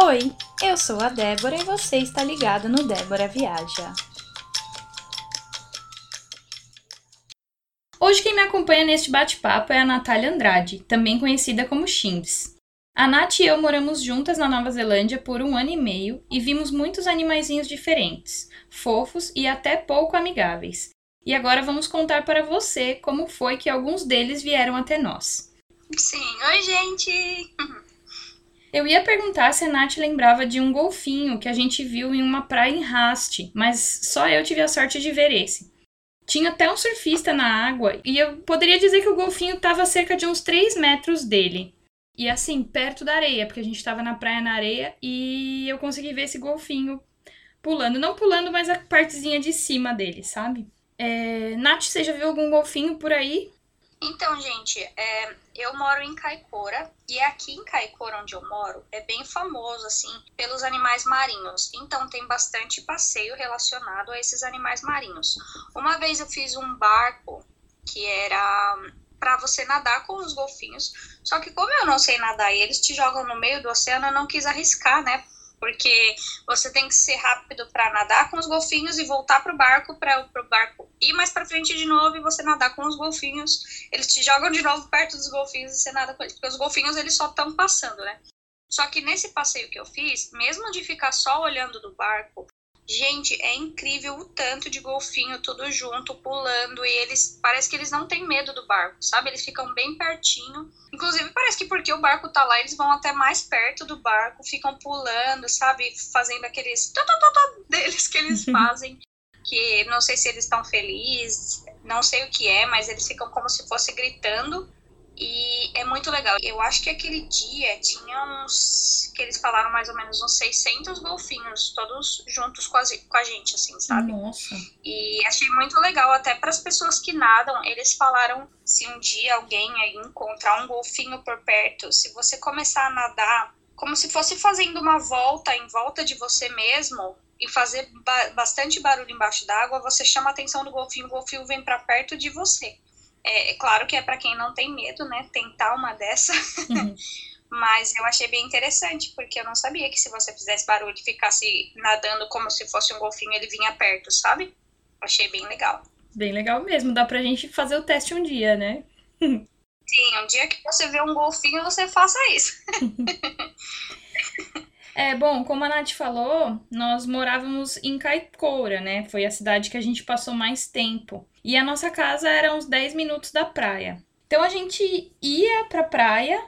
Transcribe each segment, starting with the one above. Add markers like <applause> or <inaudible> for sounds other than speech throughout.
Oi, eu sou a Débora e você está ligado no Débora Viaja. Hoje quem me acompanha neste bate-papo é a Natália Andrade, também conhecida como Chimbs. A Nath e eu moramos juntas na Nova Zelândia por um ano e meio e vimos muitos animaizinhos diferentes, fofos e até pouco amigáveis. E agora vamos contar para você como foi que alguns deles vieram até nós. Sim, oi gente! <laughs> Eu ia perguntar se a Nath lembrava de um golfinho que a gente viu em uma praia em Raste, mas só eu tive a sorte de ver esse. Tinha até um surfista na água e eu poderia dizer que o golfinho estava a cerca de uns 3 metros dele. E assim, perto da areia, porque a gente estava na praia na areia e eu consegui ver esse golfinho pulando. Não pulando, mas a partezinha de cima dele, sabe? É... Nath, você já viu algum golfinho por aí? Então, gente, é, eu moro em Caicora e aqui em Caicora, onde eu moro, é bem famoso, assim, pelos animais marinhos. Então, tem bastante passeio relacionado a esses animais marinhos. Uma vez eu fiz um barco que era para você nadar com os golfinhos. Só que como eu não sei nadar e eles te jogam no meio do oceano, eu não quis arriscar, né? Porque você tem que ser rápido para nadar com os golfinhos e voltar pro barco para o barco ir mais para frente de novo e você nadar com os golfinhos. Eles te jogam de novo perto dos golfinhos e você nada com eles, porque os golfinhos eles só estão passando, né? Só que nesse passeio que eu fiz, mesmo de ficar só olhando do barco, Gente, é incrível o tanto de golfinho tudo junto, pulando, e eles parece que eles não têm medo do barco, sabe? Eles ficam bem pertinho. Inclusive, parece que porque o barco tá lá, eles vão até mais perto do barco, ficam pulando, sabe? Fazendo aqueles deles que eles <laughs> fazem. que não sei se eles estão felizes, não sei o que é, mas eles ficam como se fosse gritando e é muito legal. Eu acho que aquele dia tinha uns. que eles falaram mais ou menos uns 600 golfinhos, todos juntos com a, com a gente, assim, sabe? Nossa. E achei muito legal, até para as pessoas que nadam. Eles falaram: se um dia alguém aí encontrar um golfinho por perto, se você começar a nadar, como se fosse fazendo uma volta em volta de você mesmo, e fazer ba bastante barulho embaixo d'água, você chama a atenção do golfinho, o golfinho vem para perto de você. É, é, claro que é para quem não tem medo, né? Tentar uma dessa. Uhum. <laughs> Mas eu achei bem interessante, porque eu não sabia que se você fizesse barulho e ficasse nadando como se fosse um golfinho, ele vinha perto, sabe? Achei bem legal. Bem legal mesmo. Dá pra gente fazer o teste um dia, né? <laughs> Sim, um dia que você vê um golfinho, você faça isso. <laughs> É, bom, como a Nath falou, nós morávamos em Caipora, né? Foi a cidade que a gente passou mais tempo. E a nossa casa era uns 10 minutos da praia. Então a gente ia pra praia,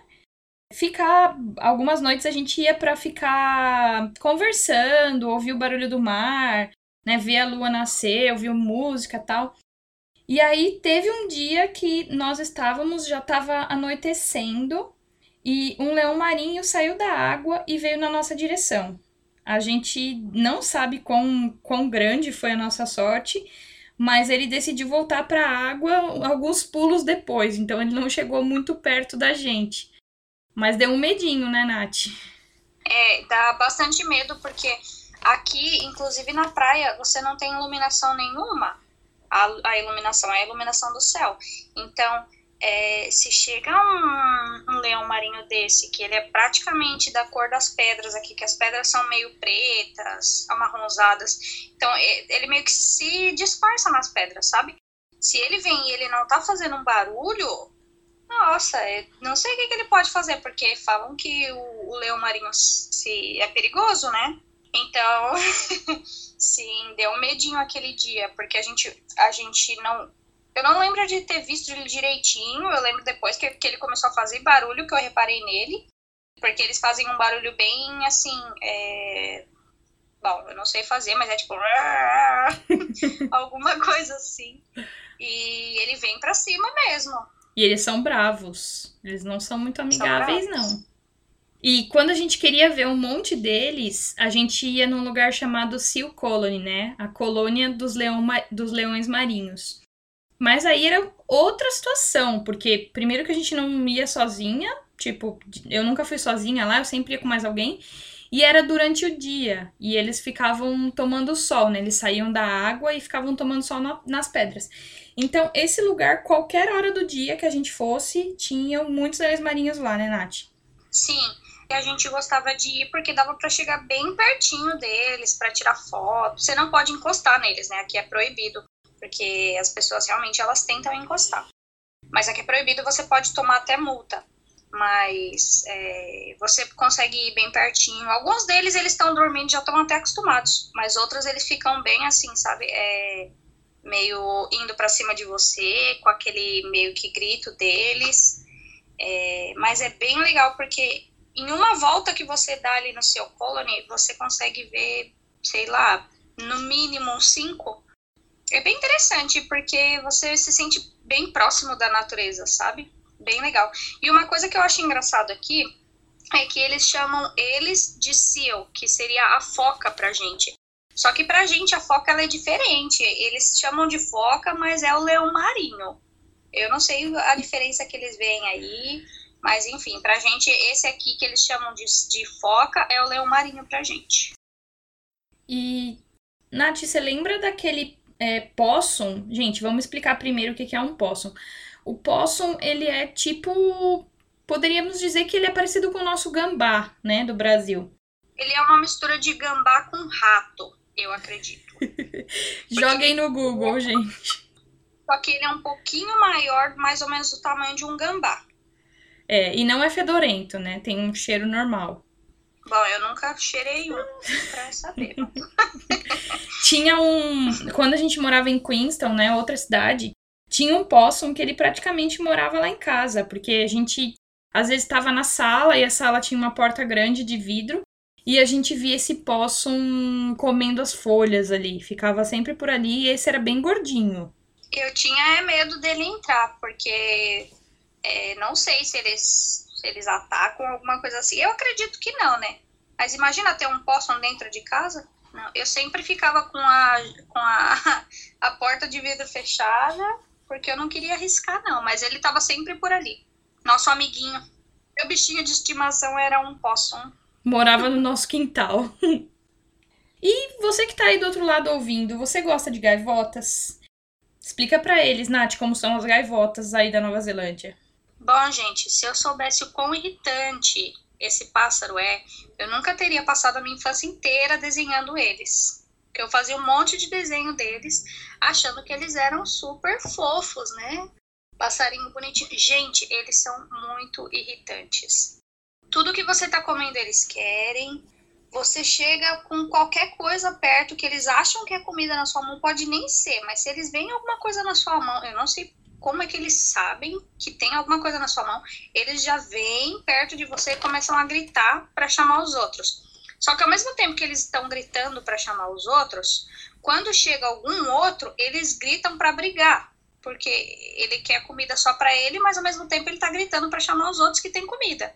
ficar. Algumas noites a gente ia para ficar conversando, ouvir o barulho do mar, né? Ver a lua nascer, ouvir música tal. E aí teve um dia que nós estávamos, já estava anoitecendo, e um leão marinho saiu da água e veio na nossa direção. A gente não sabe quão, quão grande foi a nossa sorte, mas ele decidiu voltar para a água alguns pulos depois, então ele não chegou muito perto da gente. Mas deu um medinho, né, Nath? É, dá bastante medo, porque aqui, inclusive na praia, você não tem iluminação nenhuma. A, a iluminação é a iluminação do céu. Então, é, se chega um, um, leão marinho desse, que ele é praticamente da cor das pedras aqui, que as pedras são meio pretas, amarronzadas, então ele meio que se disfarça nas pedras, sabe? Se ele vem e ele não tá fazendo um barulho, nossa, é, não sei o que, que, ele pode fazer, porque falam que o, o leão marinho se, é perigoso, né? Então, <laughs> sim, deu um medinho aquele dia, porque a gente, a gente não eu não lembro de ter visto ele direitinho. Eu lembro depois que, que ele começou a fazer barulho, que eu reparei nele. Porque eles fazem um barulho bem assim. É... Bom, eu não sei fazer, mas é tipo. <laughs> alguma coisa assim. E ele vem pra cima mesmo. E eles são bravos. Eles não são muito amigáveis, são não. E quando a gente queria ver um monte deles, a gente ia num lugar chamado Seal Colony, né? A colônia dos, leão, dos leões marinhos. Mas aí era outra situação, porque primeiro que a gente não ia sozinha, tipo, eu nunca fui sozinha lá, eu sempre ia com mais alguém. E era durante o dia. E eles ficavam tomando sol, né? Eles saíam da água e ficavam tomando sol na, nas pedras. Então, esse lugar, qualquer hora do dia que a gente fosse, tinham muitos anéis marinhos lá, né, Nath? Sim. a gente gostava de ir porque dava para chegar bem pertinho deles para tirar foto. Você não pode encostar neles, né? Aqui é proibido, porque as pessoas realmente elas tentam encostar. Mas aqui é proibido, você pode tomar até multa. Mas é, você consegue ir bem pertinho. Alguns deles eles estão dormindo, já estão até acostumados. Mas outros eles ficam bem assim, sabe? É, meio indo para cima de você, com aquele meio que grito deles. É, mas é bem legal porque em uma volta que você dá ali no seu colony, você consegue ver, sei lá, no mínimo cinco. É bem interessante porque você se sente bem próximo da natureza, sabe? Bem legal. E uma coisa que eu acho engraçado aqui é que eles chamam eles de seal, que seria a foca pra gente. Só que pra gente a foca ela é diferente. Eles chamam de foca, mas é o leão marinho. Eu não sei a diferença que eles veem aí, mas enfim, pra gente esse aqui que eles chamam de, de foca é o leão marinho pra gente. E Nath, você lembra daquele é, possum? Gente, vamos explicar primeiro o que é um possum. O possum, ele é tipo. Poderíamos dizer que ele é parecido com o nosso gambá, né, do Brasil. Ele é uma mistura de gambá com rato eu acredito. <laughs> Joguem no Google, gente. Só que ele é um pouquinho maior, mais ou menos do tamanho de um gambá. É, e não é fedorento, né? Tem um cheiro normal. Bom, eu nunca cheirei um pra saber. <laughs> tinha um. Quando a gente morava em Queenstown, né? Outra cidade, tinha um possum que ele praticamente morava lá em casa, porque a gente às vezes estava na sala e a sala tinha uma porta grande de vidro e a gente via esse possum comendo as folhas ali. Ficava sempre por ali e esse era bem gordinho. Eu tinha é, medo dele entrar, porque é, não sei se eles, se eles atacam alguma coisa assim. Eu acredito que não, né? Mas imagina ter um possum dentro de casa. Não, eu sempre ficava com a, com a, <laughs> a porta de vidro fechada, porque eu não queria arriscar, não. Mas ele estava sempre por ali. Nosso amiguinho. Meu bichinho de estimação era um possum morava no nosso quintal. <laughs> e você que tá aí do outro lado ouvindo, você gosta de gaivotas? Explica para eles, Nath, como são as gaivotas aí da Nova Zelândia. Bom, gente, se eu soubesse o quão irritante esse pássaro é, eu nunca teria passado a minha infância inteira desenhando eles. Porque eu fazia um monte de desenho deles, achando que eles eram super fofos, né? Passarinho bonitinho. Gente, eles são muito irritantes. Tudo que você está comendo eles querem. Você chega com qualquer coisa perto que eles acham que é comida na sua mão, pode nem ser, mas se eles veem alguma coisa na sua mão, eu não sei como é que eles sabem que tem alguma coisa na sua mão, eles já vêm perto de você e começam a gritar para chamar os outros. Só que ao mesmo tempo que eles estão gritando para chamar os outros, quando chega algum outro, eles gritam para brigar, porque ele quer comida só para ele, mas ao mesmo tempo ele está gritando para chamar os outros que tem comida.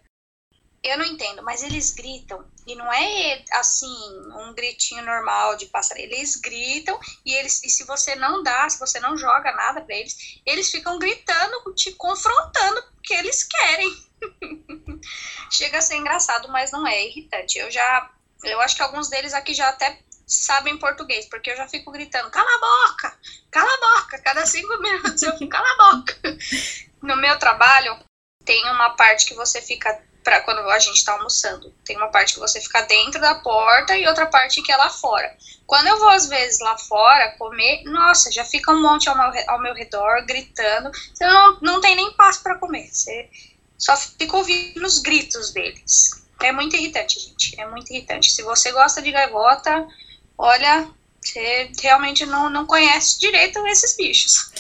Eu não entendo, mas eles gritam. E não é assim, um gritinho normal de pássaro. Eles gritam e eles e se você não dá, se você não joga nada para eles, eles ficam gritando, te confrontando porque eles querem. <laughs> Chega a ser engraçado, mas não é irritante. Eu já eu acho que alguns deles aqui já até sabem português, porque eu já fico gritando, cala a boca, cala a boca, cada cinco <laughs> minutos eu fico, cala a boca. No meu trabalho, tem uma parte que você fica para quando a gente está almoçando. Tem uma parte que você fica dentro da porta e outra parte que é lá fora. Quando eu vou às vezes lá fora comer, nossa, já fica um monte ao meu, ao meu redor gritando. Você não, não tem nem passo para comer. Você só fica ouvindo os gritos deles. É muito irritante, gente. É muito irritante. Se você gosta de gaivota, olha, você realmente não, não conhece direito esses bichos.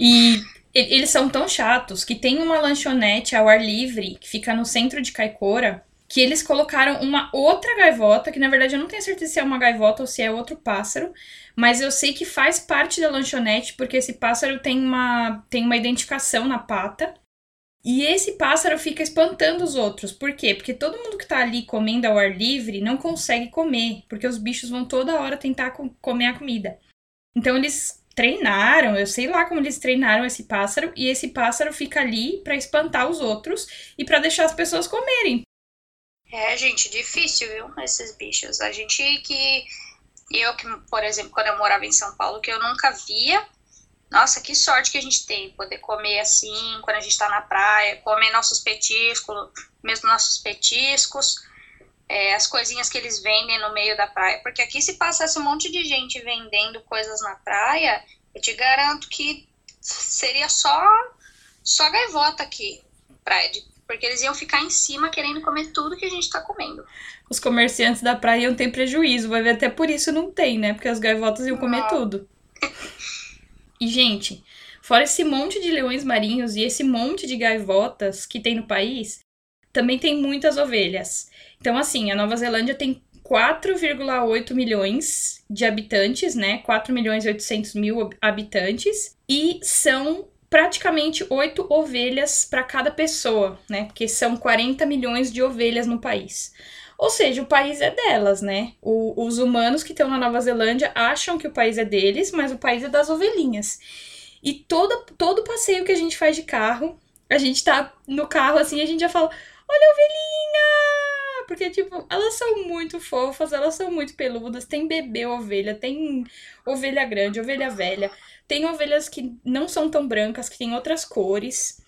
E eles são tão chatos que tem uma lanchonete ao ar livre que fica no centro de Caicora que eles colocaram uma outra gaivota, que na verdade eu não tenho certeza se é uma gaivota ou se é outro pássaro, mas eu sei que faz parte da lanchonete porque esse pássaro tem uma, tem uma identificação na pata. E esse pássaro fica espantando os outros. Por quê? Porque todo mundo que tá ali comendo ao ar livre não consegue comer, porque os bichos vão toda hora tentar comer a comida. Então eles treinaram, eu sei lá como eles treinaram esse pássaro, e esse pássaro fica ali para espantar os outros e para deixar as pessoas comerem. É, gente, difícil, viu, esses bichos. A gente que. Eu, que, por exemplo, quando eu morava em São Paulo, que eu nunca via, Nossa, que sorte que a gente tem, poder comer assim, quando a gente tá na praia, comer nossos petiscos, mesmo nossos petiscos, é, as coisinhas que eles vendem no meio da praia. Porque aqui, se passasse um monte de gente vendendo coisas na praia, eu te garanto que seria só, só gaivota aqui, praia, porque eles iam ficar em cima querendo comer tudo que a gente tá comendo. Os comerciantes da praia iam ter prejuízo, vai ver até por isso não tem, né? Porque as gaivotas iam comer tudo. E, gente, fora esse monte de leões marinhos e esse monte de gaivotas que tem no país, também tem muitas ovelhas. Então, assim, a Nova Zelândia tem 4,8 milhões de habitantes, né? 4 milhões e 800 mil habitantes. E são praticamente 8 ovelhas para cada pessoa, né? Porque são 40 milhões de ovelhas no país. Ou seja, o país é delas, né? O, os humanos que estão na Nova Zelândia acham que o país é deles, mas o país é das ovelhinhas. E todo, todo passeio que a gente faz de carro, a gente tá no carro assim, a gente já fala: Olha a ovelhinha! Porque, tipo, elas são muito fofas, elas são muito peludas. Tem bebê ovelha, tem ovelha grande, ovelha velha. Tem ovelhas que não são tão brancas, que tem outras cores.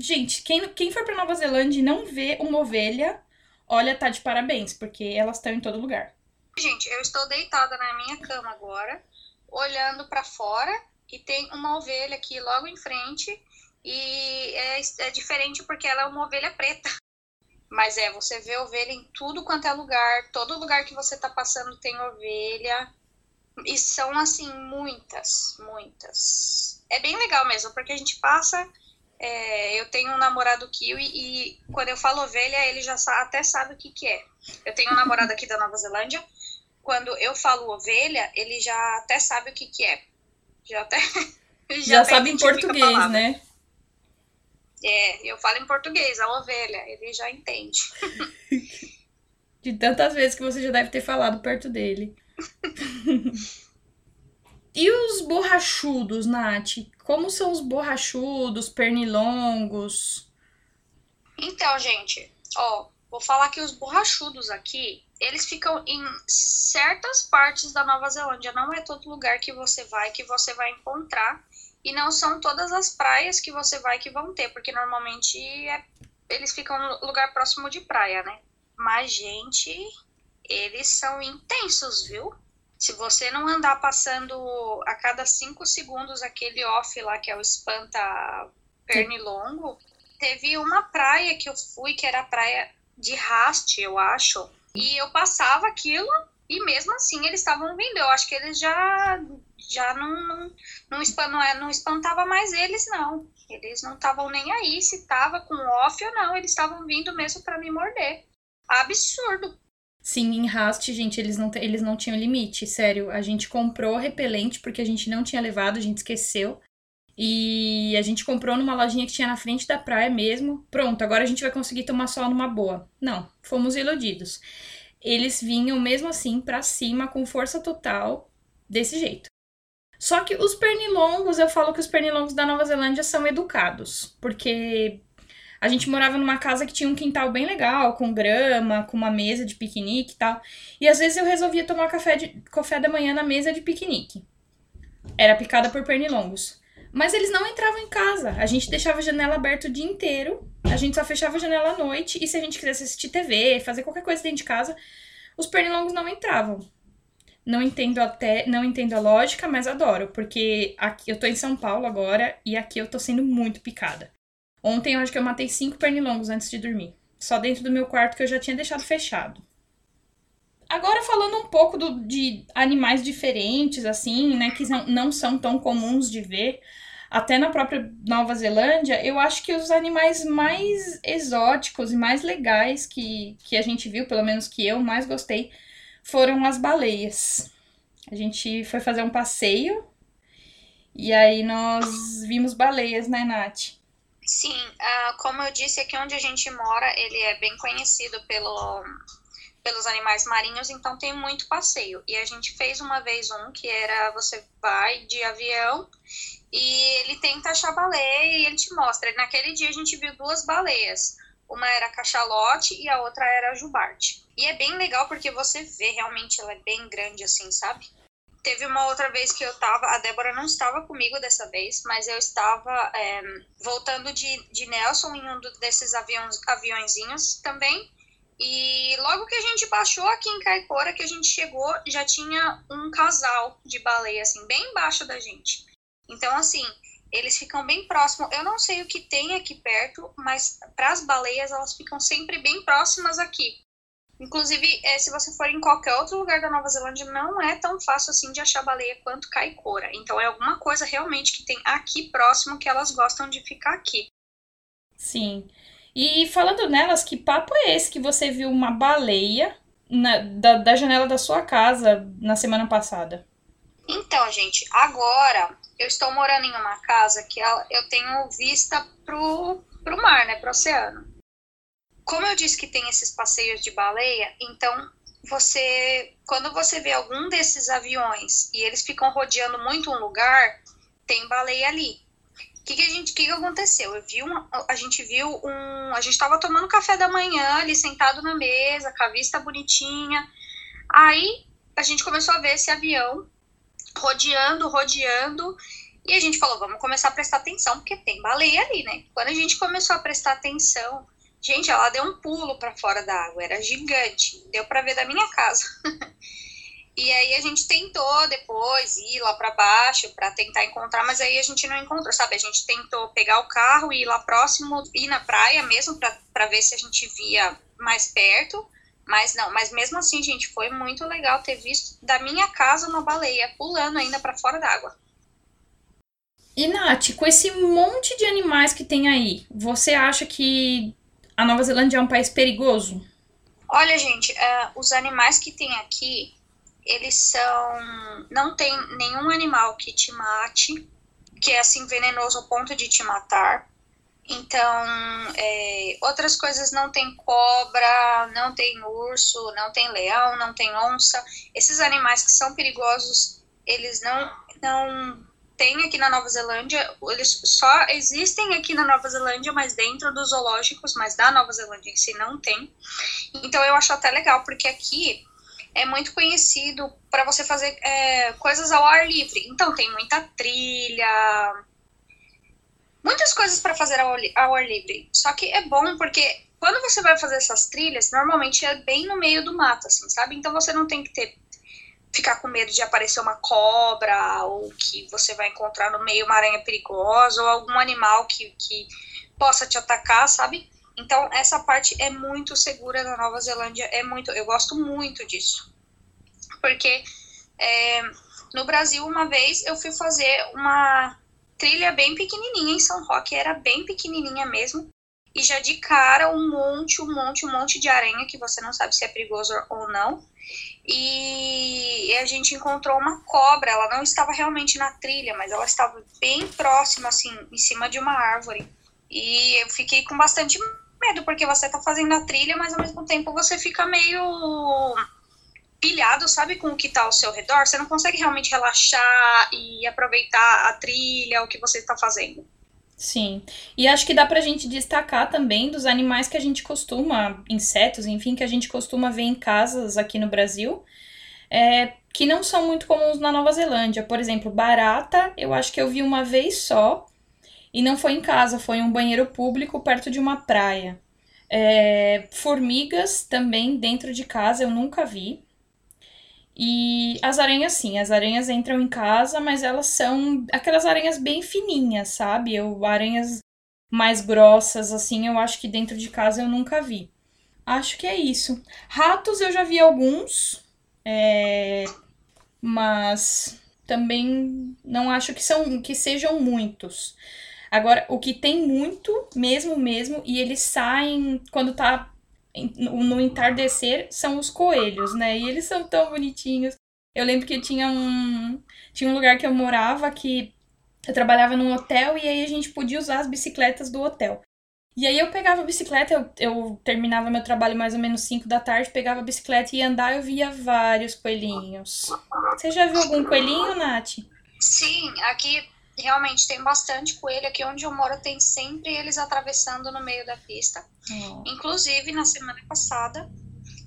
Gente, quem, quem for pra Nova Zelândia e não vê uma ovelha, olha, tá de parabéns, porque elas estão em todo lugar. Gente, eu estou deitada na minha cama agora, olhando para fora, e tem uma ovelha aqui logo em frente, e é, é diferente porque ela é uma ovelha preta. Mas é, você vê ovelha em tudo quanto é lugar, todo lugar que você tá passando tem ovelha. E são, assim, muitas, muitas. É bem legal mesmo, porque a gente passa é, eu tenho um namorado kiwi e quando eu falo ovelha, ele já até sabe o que, que é. Eu tenho um <laughs> namorado aqui da Nova Zelândia. Quando eu falo ovelha, ele já até sabe o que, que é. Já até. <laughs> já, já sabe em português, né? É, eu falo em português, a ovelha, ele já entende. <laughs> De tantas vezes que você já deve ter falado perto dele. <laughs> E os borrachudos, Nath? Como são os borrachudos, pernilongos? Então, gente, ó, vou falar que os borrachudos aqui, eles ficam em certas partes da Nova Zelândia. Não é todo lugar que você vai que você vai encontrar. E não são todas as praias que você vai que vão ter, porque normalmente é, eles ficam no lugar próximo de praia, né? Mas, gente, eles são intensos, viu? Se você não andar passando a cada cinco segundos aquele off lá, que é o espanta pernilongo, teve uma praia que eu fui, que era a praia de Raste, eu acho, e eu passava aquilo e mesmo assim eles estavam vindo. Eu acho que eles já já não não, não, não, é, não espantava mais eles não. Eles não estavam nem aí se tava com off ou não, eles estavam vindo mesmo para me morder. Absurdo. Sim, em Rast, gente, eles não, eles não tinham limite, sério. A gente comprou repelente porque a gente não tinha levado, a gente esqueceu. E a gente comprou numa lojinha que tinha na frente da praia mesmo. Pronto, agora a gente vai conseguir tomar sol numa boa. Não, fomos iludidos. Eles vinham mesmo assim para cima com força total, desse jeito. Só que os pernilongos, eu falo que os pernilongos da Nova Zelândia são educados, porque a gente morava numa casa que tinha um quintal bem legal, com grama, com uma mesa de piquenique e tal. E às vezes eu resolvia tomar café, de, café da manhã na mesa de piquenique. Era picada por pernilongos. Mas eles não entravam em casa. A gente deixava a janela aberta o dia inteiro. A gente só fechava a janela à noite. E se a gente quisesse assistir TV, fazer qualquer coisa dentro de casa, os pernilongos não entravam. Não entendo até, não entendo a lógica, mas adoro, porque aqui eu tô em São Paulo agora e aqui eu tô sendo muito picada. Ontem eu acho que eu matei cinco pernilongos antes de dormir. Só dentro do meu quarto que eu já tinha deixado fechado. Agora falando um pouco do, de animais diferentes, assim, né, que não, não são tão comuns de ver, até na própria Nova Zelândia, eu acho que os animais mais exóticos e mais legais que, que a gente viu, pelo menos que eu mais gostei, foram as baleias. A gente foi fazer um passeio e aí nós vimos baleias, né, Nath? Sim, uh, como eu disse, aqui onde a gente mora, ele é bem conhecido pelo, pelos animais marinhos, então tem muito passeio. E a gente fez uma vez um que era você vai de avião e ele tenta achar baleia e ele te mostra. Naquele dia a gente viu duas baleias. Uma era cachalote e a outra era jubarte. E é bem legal porque você vê realmente ela é bem grande assim, sabe? Teve uma outra vez que eu tava, a Débora não estava comigo dessa vez, mas eu estava é, voltando de, de Nelson em um desses aviões, aviõezinhos também. E logo que a gente baixou aqui em Caicora, que a gente chegou, já tinha um casal de baleia, assim, bem embaixo da gente. Então, assim, eles ficam bem próximos. Eu não sei o que tem aqui perto, mas para as baleias, elas ficam sempre bem próximas aqui. Inclusive, é, se você for em qualquer outro lugar da Nova Zelândia, não é tão fácil assim de achar baleia quanto caicora. Então, é alguma coisa realmente que tem aqui próximo que elas gostam de ficar aqui. Sim. E falando nelas, que papo é esse que você viu uma baleia na, da, da janela da sua casa na semana passada? Então, gente, agora eu estou morando em uma casa que eu tenho vista pro, pro mar, né, pro oceano como eu disse que tem esses passeios de baleia, então você, quando você vê algum desses aviões e eles ficam rodeando muito um lugar, tem baleia ali. O que, que a gente, que, que aconteceu? Eu vi um, a gente viu um, a gente estava tomando café da manhã ali sentado na mesa, com a vista bonitinha. Aí a gente começou a ver esse avião rodeando, rodeando. E a gente falou, vamos começar a prestar atenção, porque tem baleia ali, né? Quando a gente começou a prestar atenção, Gente, ela deu um pulo para fora da água, era gigante, deu para ver da minha casa. <laughs> e aí a gente tentou depois ir lá para baixo para tentar encontrar, mas aí a gente não encontrou, sabe? A gente tentou pegar o carro e ir lá próximo, ir na praia mesmo para ver se a gente via mais perto. Mas não, mas mesmo assim, gente, foi muito legal ter visto da minha casa uma baleia pulando ainda para fora d'água. E Nath, com esse monte de animais que tem aí, você acha que a Nova Zelândia é um país perigoso? Olha, gente, uh, os animais que tem aqui, eles são. Não tem nenhum animal que te mate, que é assim venenoso ao ponto de te matar. Então, é, outras coisas não tem cobra, não tem urso, não tem leão, não tem onça. Esses animais que são perigosos, eles não, não tem aqui na Nova Zelândia, eles só existem aqui na Nova Zelândia, mas dentro dos zoológicos, mas da Nova Zelândia em si não tem. Então eu acho até legal, porque aqui é muito conhecido para você fazer é, coisas ao ar livre. Então tem muita trilha, muitas coisas para fazer ao, ao ar livre. Só que é bom porque quando você vai fazer essas trilhas, normalmente é bem no meio do mato, assim, sabe? Então você não tem que ter ficar com medo de aparecer uma cobra, ou que você vai encontrar no meio uma aranha perigosa, ou algum animal que, que possa te atacar, sabe? Então, essa parte é muito segura na Nova Zelândia, é muito, eu gosto muito disso. Porque é, no Brasil, uma vez, eu fui fazer uma trilha bem pequenininha em São Roque, era bem pequenininha mesmo, e já de cara um monte, um monte, um monte de aranha que você não sabe se é perigoso ou não e a gente encontrou uma cobra. Ela não estava realmente na trilha, mas ela estava bem próxima, assim, em cima de uma árvore. E eu fiquei com bastante medo, porque você está fazendo a trilha, mas ao mesmo tempo você fica meio pilhado, sabe, com o que está ao seu redor. Você não consegue realmente relaxar e aproveitar a trilha, o que você está fazendo. Sim. E acho que dá pra gente destacar também dos animais que a gente costuma, insetos, enfim, que a gente costuma ver em casas aqui no Brasil, é, que não são muito comuns na Nova Zelândia. Por exemplo, barata, eu acho que eu vi uma vez só, e não foi em casa, foi em um banheiro público perto de uma praia. É, formigas também dentro de casa eu nunca vi. E as aranhas, sim, as aranhas entram em casa, mas elas são aquelas aranhas bem fininhas, sabe? Eu, aranhas mais grossas, assim, eu acho que dentro de casa eu nunca vi. Acho que é isso. Ratos eu já vi alguns, é... mas também não acho que, são, que sejam muitos. Agora, o que tem muito, mesmo, mesmo, e eles saem quando tá no entardecer são os coelhos, né? E eles são tão bonitinhos. Eu lembro que tinha um tinha um lugar que eu morava que eu trabalhava num hotel e aí a gente podia usar as bicicletas do hotel. E aí eu pegava a bicicleta, eu, eu terminava meu trabalho mais ou menos 5 da tarde, pegava a bicicleta e ia andar, eu via vários coelhinhos. Você já viu algum coelhinho, Nath? Sim, aqui realmente tem bastante coelho. Aqui onde eu moro tem sempre eles atravessando no meio da pista. Uhum. Inclusive, na semana passada,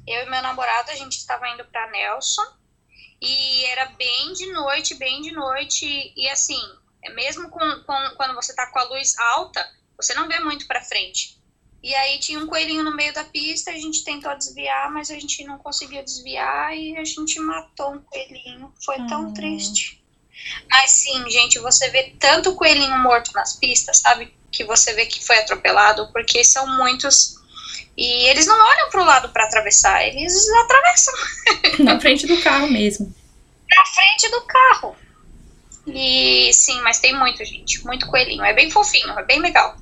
eu e meu namorado, a gente estava indo para Nelson. E era bem de noite, bem de noite. E assim, é mesmo com, com, quando você tá com a luz alta, você não vê muito para frente. E aí tinha um coelhinho no meio da pista, a gente tentou desviar, mas a gente não conseguiu desviar e a gente matou um coelhinho. Foi tão hum. triste. Mas sim, gente, você vê tanto coelhinho morto nas pistas, sabe? Que você vê que foi atropelado, porque são muitos. E eles não olham para o lado para atravessar, eles atravessam. <laughs> Na frente do carro mesmo. Na frente do carro. E sim, mas tem muito, gente. Muito coelhinho. É bem fofinho, é bem legal.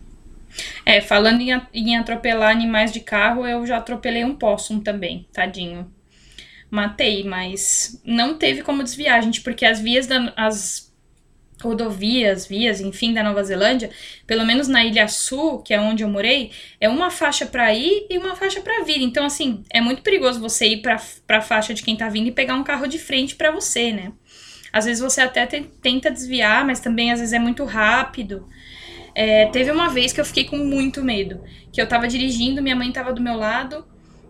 É, falando em, em atropelar animais de carro, eu já atropelei um possum também, tadinho. Matei, mas não teve como desviar, gente, porque as vias da, as rodovias, vias, enfim, da Nova Zelândia, pelo menos na Ilha Sul, que é onde eu morei, é uma faixa para ir e uma faixa para vir. Então, assim, é muito perigoso você ir para a faixa de quem tá vindo e pegar um carro de frente para você, né? Às vezes você até tenta desviar, mas também às vezes é muito rápido. É, teve uma vez que eu fiquei com muito medo, que eu tava dirigindo, minha mãe tava do meu lado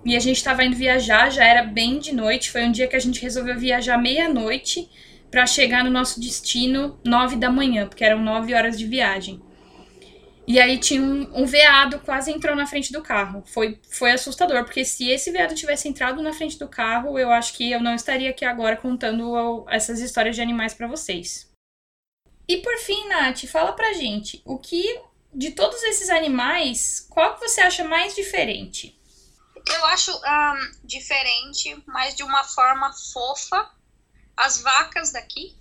e a gente tava indo viajar, já era bem de noite, foi um dia que a gente resolveu viajar meia-noite para chegar no nosso destino nove da manhã, porque eram nove horas de viagem. E aí tinha um, um, veado quase entrou na frente do carro. Foi, foi assustador, porque se esse veado tivesse entrado na frente do carro, eu acho que eu não estaria aqui agora contando essas histórias de animais para vocês. E por fim, Nath, fala pra gente, o que de todos esses animais, qual que você acha mais diferente? Eu acho um, diferente, mas de uma forma fofa, as vacas daqui.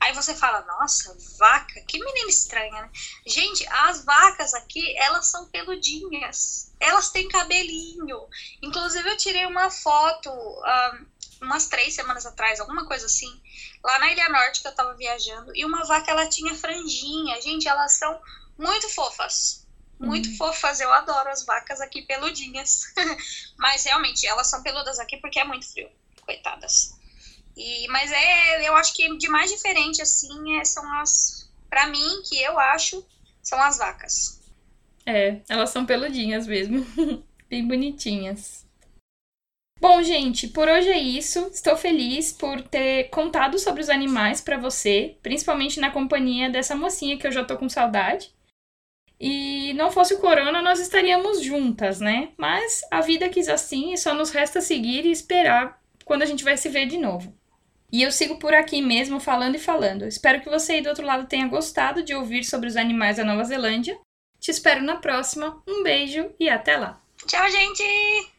Aí você fala, nossa, vaca, que menina estranha, né? Gente, as vacas aqui, elas são peludinhas. Elas têm cabelinho. Inclusive, eu tirei uma foto um, umas três semanas atrás, alguma coisa assim, lá na Ilha Norte que eu tava viajando, e uma vaca ela tinha franjinha. Gente, elas são muito fofas. Muito hum. fofas, eu adoro as vacas aqui peludinhas. <laughs> mas realmente, elas são peludas aqui porque é muito frio. Coitadas. E, mas é, eu acho que de mais diferente, assim, é, são as. para mim, que eu acho, são as vacas. É, elas são peludinhas mesmo. <laughs> Bem bonitinhas. Bom, gente, por hoje é isso. Estou feliz por ter contado sobre os animais para você, principalmente na companhia dessa mocinha que eu já tô com saudade. E não fosse o corona, nós estaríamos juntas, né? Mas a vida quis assim e só nos resta seguir e esperar quando a gente vai se ver de novo. E eu sigo por aqui mesmo falando e falando. Espero que você aí do outro lado tenha gostado de ouvir sobre os animais da Nova Zelândia. Te espero na próxima. Um beijo e até lá. Tchau, gente!